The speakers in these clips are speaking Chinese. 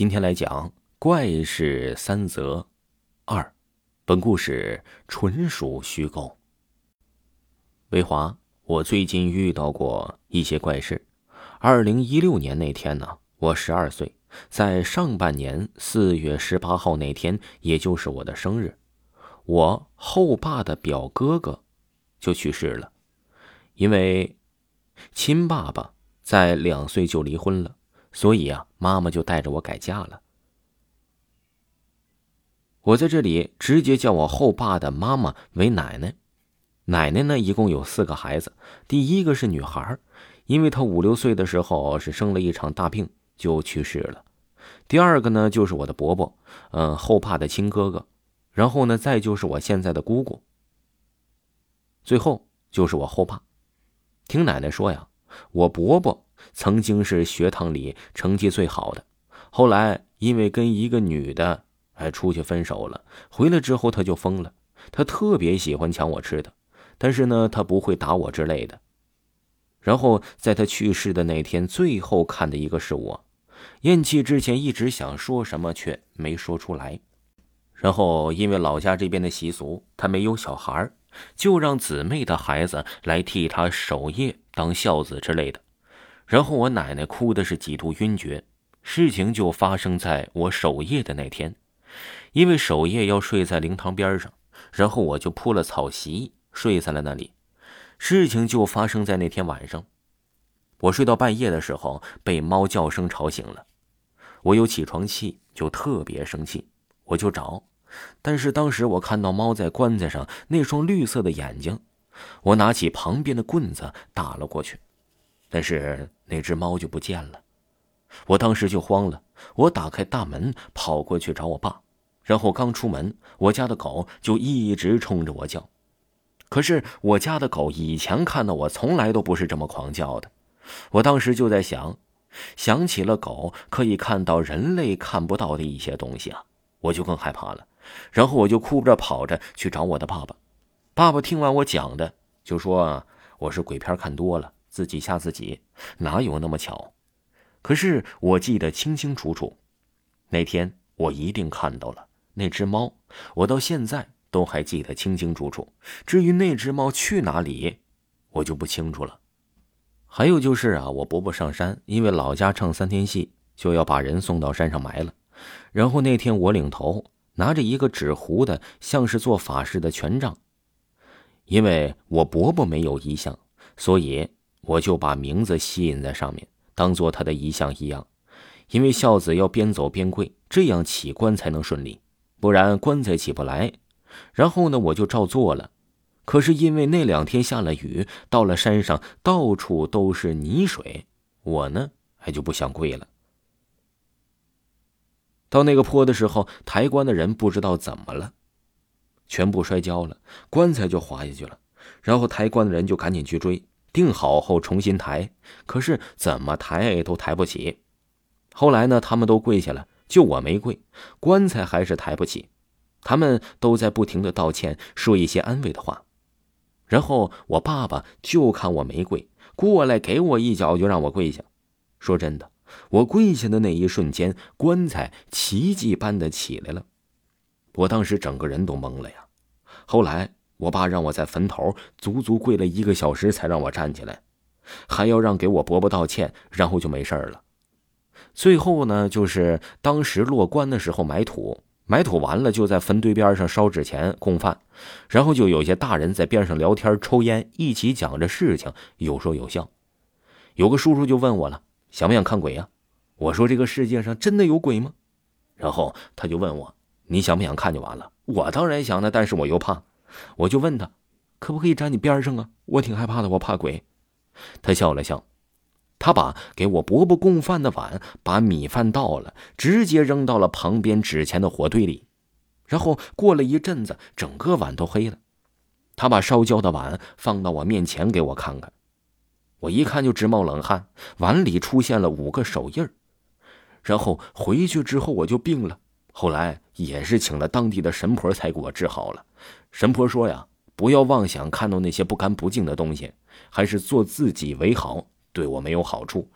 今天来讲怪事三则，二，本故事纯属虚构。维华，我最近遇到过一些怪事。二零一六年那天呢，我十二岁，在上半年四月十八号那天，也就是我的生日，我后爸的表哥哥就去世了，因为亲爸爸在两岁就离婚了。所以啊，妈妈就带着我改嫁了。我在这里直接叫我后爸的妈妈为奶奶。奶奶呢，一共有四个孩子。第一个是女孩，因为她五六岁的时候是生了一场大病就去世了。第二个呢，就是我的伯伯，嗯，后爸的亲哥哥。然后呢，再就是我现在的姑姑。最后就是我后爸。听奶奶说呀，我伯伯。曾经是学堂里成绩最好的，后来因为跟一个女的哎出去分手了，回来之后他就疯了，他特别喜欢抢我吃的，但是呢他不会打我之类的。然后在他去世的那天，最后看的一个是我，咽气之前一直想说什么却没说出来，然后因为老家这边的习俗，他没有小孩，就让姊妹的孩子来替他守夜当孝子之类的。然后我奶奶哭的是几度晕厥，事情就发生在我守夜的那天，因为守夜要睡在灵堂边上，然后我就铺了草席睡在了那里。事情就发生在那天晚上，我睡到半夜的时候被猫叫声吵醒了，我有起床气就特别生气，我就找，但是当时我看到猫在棺材上那双绿色的眼睛，我拿起旁边的棍子打了过去。但是那只猫就不见了，我当时就慌了。我打开大门跑过去找我爸，然后刚出门，我家的狗就一直冲着我叫。可是我家的狗以前看到我从来都不是这么狂叫的。我当时就在想，想起了狗可以看到人类看不到的一些东西啊，我就更害怕了。然后我就哭着跑着去找我的爸爸。爸爸听完我讲的，就说我是鬼片看多了。自己吓自己，哪有那么巧？可是我记得清清楚楚，那天我一定看到了那只猫，我到现在都还记得清清楚楚。至于那只猫去哪里，我就不清楚了。还有就是啊，我伯伯上山，因为老家唱三天戏，就要把人送到山上埋了。然后那天我领头，拿着一个纸糊的，像是做法事的权杖，因为我伯伯没有遗像，所以。我就把名字吸引在上面，当做他的遗像一样，因为孝子要边走边跪，这样起棺才能顺利，不然棺材起不来。然后呢，我就照做了。可是因为那两天下了雨，到了山上到处都是泥水，我呢还就不想跪了。到那个坡的时候，抬棺的人不知道怎么了，全部摔跤了，棺材就滑下去了。然后抬棺的人就赶紧去追。定好后重新抬，可是怎么抬都抬不起。后来呢，他们都跪下了，就我没跪，棺材还是抬不起。他们都在不停的道歉，说一些安慰的话。然后我爸爸就看我没跪，过来给我一脚，就让我跪下。说真的，我跪下的那一瞬间，棺材奇迹般的起来了。我当时整个人都懵了呀。后来。我爸让我在坟头足足跪了一个小时才让我站起来，还要让给我伯伯道歉，然后就没事了。最后呢，就是当时落棺的时候埋土，埋土完了就在坟堆边上烧纸钱供饭，然后就有些大人在边上聊天抽烟，一起讲着事情，有说有笑。有个叔叔就问我了，想不想看鬼呀？我说这个世界上真的有鬼吗？然后他就问我，你想不想看就完了。我当然想的，但是我又怕。我就问他，可不可以站你边上啊？我挺害怕的，我怕鬼。他笑了笑，他把给我伯伯供饭的碗，把米饭倒了，直接扔到了旁边纸钱的火堆里。然后过了一阵子，整个碗都黑了。他把烧焦的碗放到我面前给我看看，我一看就直冒冷汗。碗里出现了五个手印。然后回去之后我就病了，后来也是请了当地的神婆才给我治好了。神婆说呀，不要妄想看到那些不干不净的东西，还是做自己为好，对我没有好处。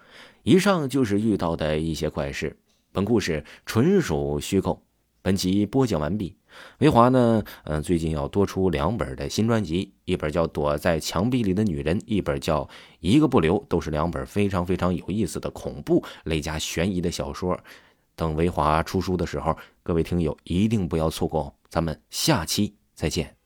以上就是遇到的一些怪事，本故事纯属虚构。本集播讲完毕。维华呢，嗯，最近要多出两本的新专辑，一本叫《躲在墙壁里的女人》，一本叫《一个不留》，都是两本非常非常有意思的恐怖类加悬疑的小说。等维华出书的时候，各位听友一定不要错过。咱们下期再见。